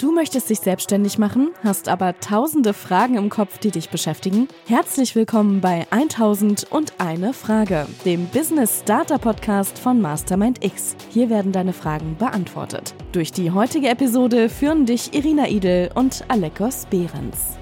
Du möchtest dich selbstständig machen, hast aber tausende Fragen im Kopf, die dich beschäftigen? Herzlich willkommen bei 1000 und eine Frage, dem Business Starter Podcast von Mastermind X. Hier werden deine Fragen beantwortet. Durch die heutige Episode führen dich Irina Idel und Alekos Behrens.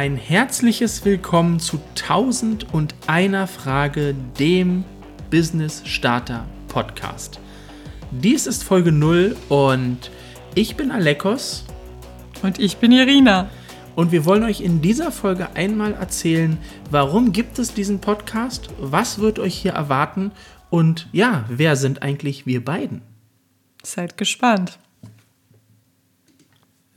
Ein herzliches Willkommen zu 1000 und einer Frage, dem Business Starter Podcast. Dies ist Folge 0 und ich bin Alekos. Und ich bin Irina. Und wir wollen euch in dieser Folge einmal erzählen, warum gibt es diesen Podcast, was wird euch hier erwarten und ja, wer sind eigentlich wir beiden? Seid gespannt.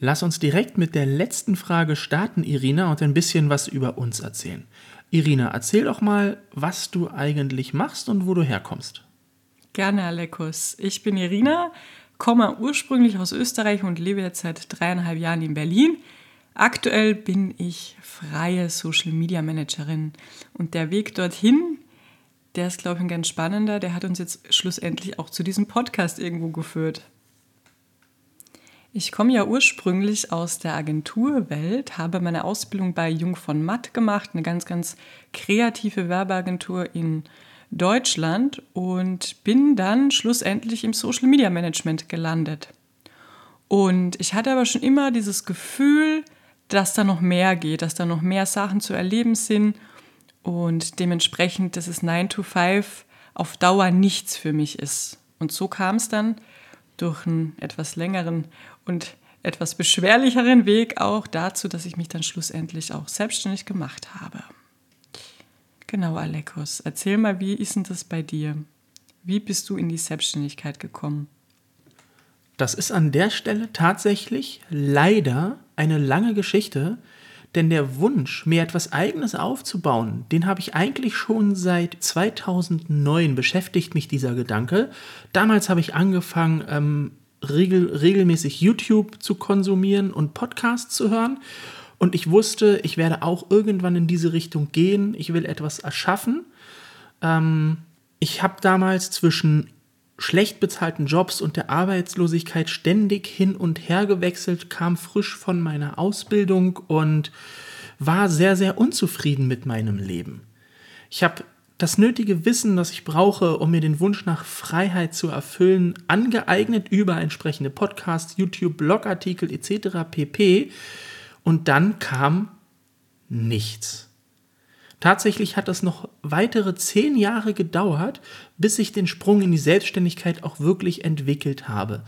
Lass uns direkt mit der letzten Frage starten, Irina, und ein bisschen was über uns erzählen. Irina, erzähl doch mal, was du eigentlich machst und wo du herkommst. Gerne, Alekus. Ich bin Irina, komme ursprünglich aus Österreich und lebe jetzt seit dreieinhalb Jahren in Berlin. Aktuell bin ich freie Social Media Managerin und der Weg dorthin, der ist, glaube ich, ein ganz spannender. Der hat uns jetzt schlussendlich auch zu diesem Podcast irgendwo geführt. Ich komme ja ursprünglich aus der Agenturwelt, habe meine Ausbildung bei Jung von Matt gemacht, eine ganz, ganz kreative Werbeagentur in Deutschland und bin dann schlussendlich im Social Media Management gelandet. Und ich hatte aber schon immer dieses Gefühl, dass da noch mehr geht, dass da noch mehr Sachen zu erleben sind und dementsprechend, dass es 9 to 5 auf Dauer nichts für mich ist. Und so kam es dann durch einen etwas längeren und etwas beschwerlicheren Weg auch dazu, dass ich mich dann schlussendlich auch selbstständig gemacht habe. Genau, Alekos, erzähl mal, wie ist denn das bei dir? Wie bist du in die Selbstständigkeit gekommen? Das ist an der Stelle tatsächlich leider eine lange Geschichte, denn der Wunsch, mir etwas Eigenes aufzubauen, den habe ich eigentlich schon seit 2009 beschäftigt mich dieser Gedanke. Damals habe ich angefangen, ähm, regel, regelmäßig YouTube zu konsumieren und Podcasts zu hören. Und ich wusste, ich werde auch irgendwann in diese Richtung gehen. Ich will etwas erschaffen. Ähm, ich habe damals zwischen schlecht bezahlten Jobs und der Arbeitslosigkeit ständig hin und her gewechselt, kam frisch von meiner Ausbildung und war sehr, sehr unzufrieden mit meinem Leben. Ich habe das nötige Wissen, das ich brauche, um mir den Wunsch nach Freiheit zu erfüllen, angeeignet über entsprechende Podcasts, YouTube, Blogartikel etc. pp. Und dann kam nichts. Tatsächlich hat es noch weitere zehn Jahre gedauert, bis ich den Sprung in die Selbstständigkeit auch wirklich entwickelt habe.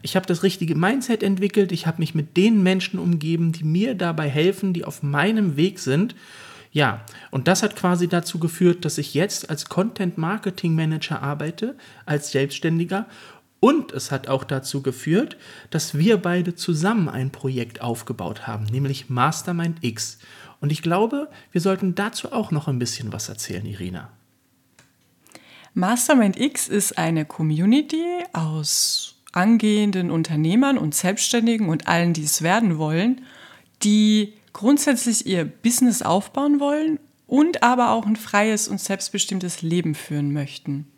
Ich habe das richtige Mindset entwickelt, ich habe mich mit den Menschen umgeben, die mir dabei helfen, die auf meinem Weg sind ja, und das hat quasi dazu geführt, dass ich jetzt als Content Marketing Manager arbeite, als Selbstständiger. Und es hat auch dazu geführt, dass wir beide zusammen ein Projekt aufgebaut haben, nämlich Mastermind X. Und ich glaube, wir sollten dazu auch noch ein bisschen was erzählen, Irina. Mastermind X ist eine Community aus angehenden Unternehmern und Selbstständigen und allen, die es werden wollen, die grundsätzlich ihr Business aufbauen wollen und aber auch ein freies und selbstbestimmtes Leben führen möchten.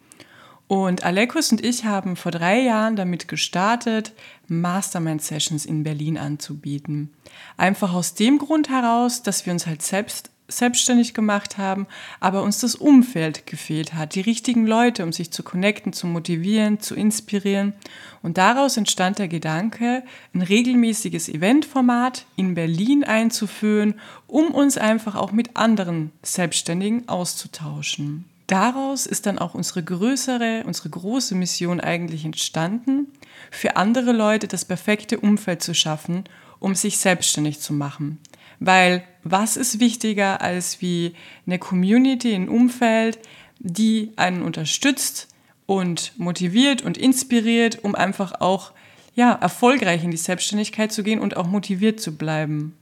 Und Alekus und ich haben vor drei Jahren damit gestartet, Mastermind-Sessions in Berlin anzubieten. Einfach aus dem Grund heraus, dass wir uns halt selbst selbstständig gemacht haben, aber uns das Umfeld gefehlt hat, die richtigen Leute, um sich zu connecten, zu motivieren, zu inspirieren. Und daraus entstand der Gedanke, ein regelmäßiges Eventformat in Berlin einzuführen, um uns einfach auch mit anderen Selbstständigen auszutauschen. Daraus ist dann auch unsere größere, unsere große Mission eigentlich entstanden, für andere Leute das perfekte Umfeld zu schaffen, um sich selbstständig zu machen. Weil was ist wichtiger als wie eine Community, ein Umfeld, die einen unterstützt und motiviert und inspiriert, um einfach auch ja, erfolgreich in die Selbstständigkeit zu gehen und auch motiviert zu bleiben.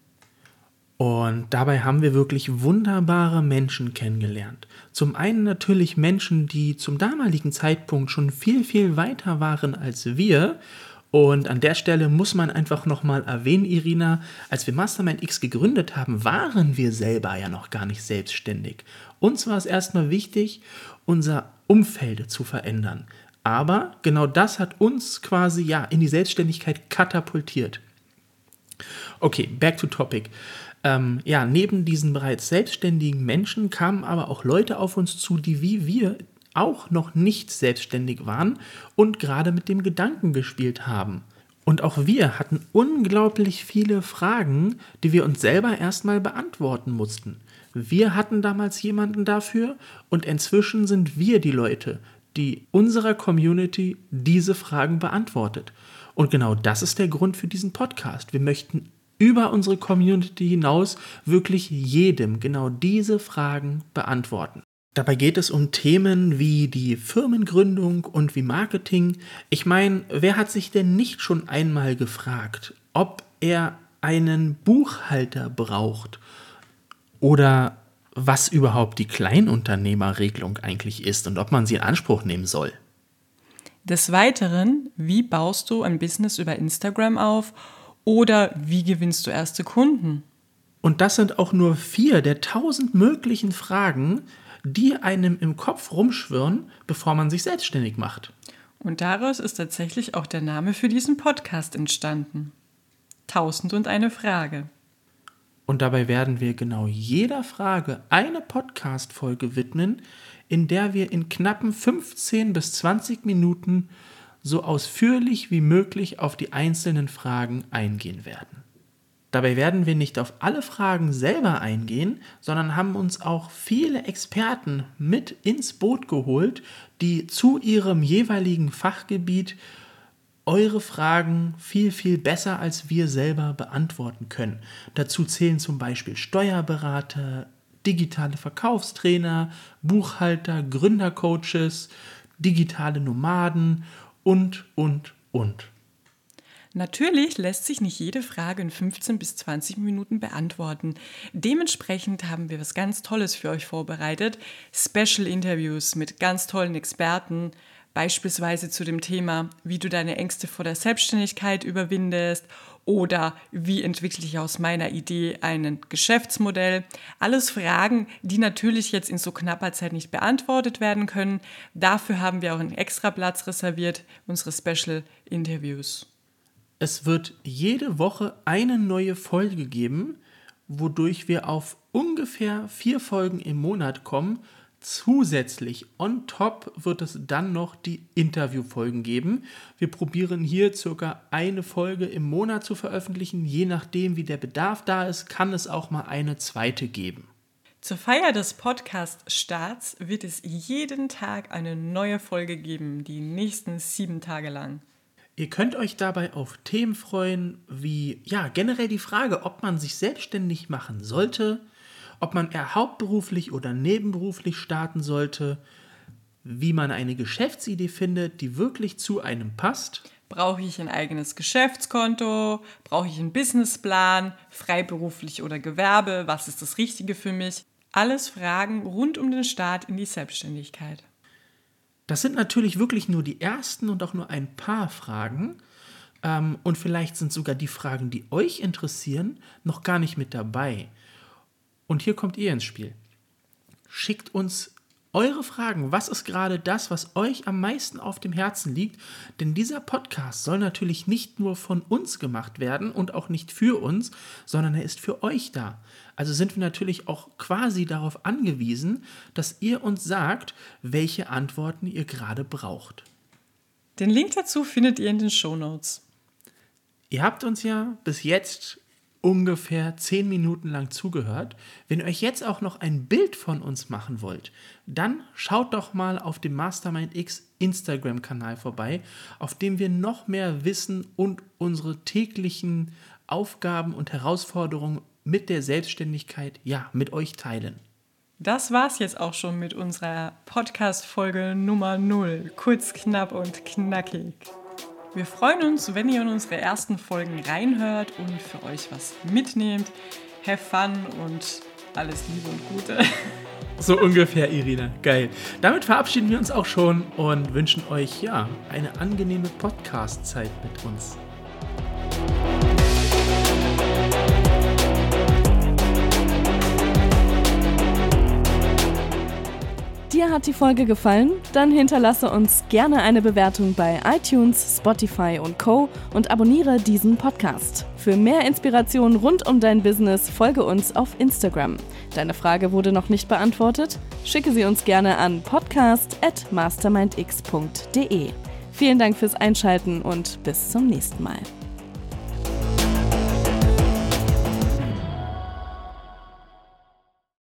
Und dabei haben wir wirklich wunderbare Menschen kennengelernt. Zum einen natürlich Menschen, die zum damaligen Zeitpunkt schon viel, viel weiter waren als wir Und an der Stelle muss man einfach nochmal erwähnen, Irina, als wir Mastermind X gegründet haben, waren wir selber ja noch gar nicht selbstständig. Uns war es erstmal wichtig, unser Umfeld zu verändern. Aber genau das hat uns quasi ja in die Selbstständigkeit katapultiert. Okay, back to topic. Ähm, ja, neben diesen bereits selbstständigen Menschen kamen aber auch Leute auf uns zu, die wie wir auch noch nicht selbstständig waren und gerade mit dem Gedanken gespielt haben. Und auch wir hatten unglaublich viele Fragen, die wir uns selber erstmal beantworten mussten. Wir hatten damals jemanden dafür und inzwischen sind wir die Leute, die unserer Community diese Fragen beantwortet. Und genau das ist der Grund für diesen Podcast. Wir möchten über unsere Community hinaus wirklich jedem genau diese Fragen beantworten. Dabei geht es um Themen wie die Firmengründung und wie Marketing. Ich meine, wer hat sich denn nicht schon einmal gefragt, ob er einen Buchhalter braucht oder was überhaupt die Kleinunternehmerregelung eigentlich ist und ob man sie in Anspruch nehmen soll? Des Weiteren, wie baust du ein Business über Instagram auf oder wie gewinnst du erste Kunden? Und das sind auch nur vier der tausend möglichen Fragen, die einem im Kopf rumschwirren, bevor man sich selbstständig macht. Und daraus ist tatsächlich auch der Name für diesen Podcast entstanden. Tausend und eine Frage. Und dabei werden wir genau jeder Frage eine Podcast-Folge widmen, in der wir in knappen 15 bis 20 Minuten so ausführlich wie möglich auf die einzelnen Fragen eingehen werden. Dabei werden wir nicht auf alle Fragen selber eingehen, sondern haben uns auch viele Experten mit ins Boot geholt, die zu ihrem jeweiligen Fachgebiet eure Fragen viel, viel besser als wir selber beantworten können. Dazu zählen zum Beispiel Steuerberater, digitale Verkaufstrainer, Buchhalter, Gründercoaches, digitale Nomaden und, und, und. Natürlich lässt sich nicht jede Frage in 15 bis 20 Minuten beantworten. Dementsprechend haben wir was ganz Tolles für euch vorbereitet. Special Interviews mit ganz tollen Experten, beispielsweise zu dem Thema, wie du deine Ängste vor der Selbstständigkeit überwindest oder wie entwickle ich aus meiner Idee ein Geschäftsmodell. Alles Fragen, die natürlich jetzt in so knapper Zeit nicht beantwortet werden können. Dafür haben wir auch einen extra Platz reserviert, unsere Special Interviews. Es wird jede Woche eine neue Folge geben, wodurch wir auf ungefähr vier Folgen im Monat kommen. Zusätzlich on top wird es dann noch die Interviewfolgen geben. Wir probieren hier circa eine Folge im Monat zu veröffentlichen. Je nachdem, wie der Bedarf da ist, kann es auch mal eine zweite geben. Zur Feier des Podcast-Starts wird es jeden Tag eine neue Folge geben, die nächsten sieben Tage lang. Ihr könnt euch dabei auf Themen freuen, wie ja, generell die Frage, ob man sich selbstständig machen sollte, ob man eher hauptberuflich oder nebenberuflich starten sollte, wie man eine Geschäftsidee findet, die wirklich zu einem passt. Brauche ich ein eigenes Geschäftskonto? Brauche ich einen Businessplan? Freiberuflich oder Gewerbe? Was ist das Richtige für mich? Alles Fragen rund um den Start in die Selbstständigkeit. Das sind natürlich wirklich nur die ersten und auch nur ein paar Fragen. Ähm, und vielleicht sind sogar die Fragen, die euch interessieren, noch gar nicht mit dabei. Und hier kommt ihr ins Spiel. Schickt uns eure Fragen. Was ist gerade das, was euch am meisten auf dem Herzen liegt? Denn dieser Podcast soll natürlich nicht nur von uns gemacht werden und auch nicht für uns, sondern er ist für euch da. Also sind wir natürlich auch quasi darauf angewiesen, dass ihr uns sagt, welche Antworten ihr gerade braucht. Den Link dazu findet ihr in den Show Notes. Ihr habt uns ja bis jetzt ungefähr zehn Minuten lang zugehört. Wenn ihr euch jetzt auch noch ein Bild von uns machen wollt, dann schaut doch mal auf dem Mastermind X Instagram-Kanal vorbei, auf dem wir noch mehr Wissen und unsere täglichen Aufgaben und Herausforderungen mit der Selbstständigkeit, ja, mit euch teilen. Das war's jetzt auch schon mit unserer Podcast-Folge Nummer 0. Kurz, knapp und knackig. Wir freuen uns, wenn ihr in unsere ersten Folgen reinhört und für euch was mitnehmt. Have fun und alles Liebe und Gute. So ungefähr, Irina. Geil. Damit verabschieden wir uns auch schon und wünschen euch ja eine angenehme Podcast-Zeit mit uns. Dir hat die Folge gefallen? Dann hinterlasse uns gerne eine Bewertung bei iTunes, Spotify und Co. und abonniere diesen Podcast. Für mehr Inspiration rund um dein Business folge uns auf Instagram. Deine Frage wurde noch nicht beantwortet? Schicke sie uns gerne an podcast@mastermindx.de. Vielen Dank fürs Einschalten und bis zum nächsten Mal.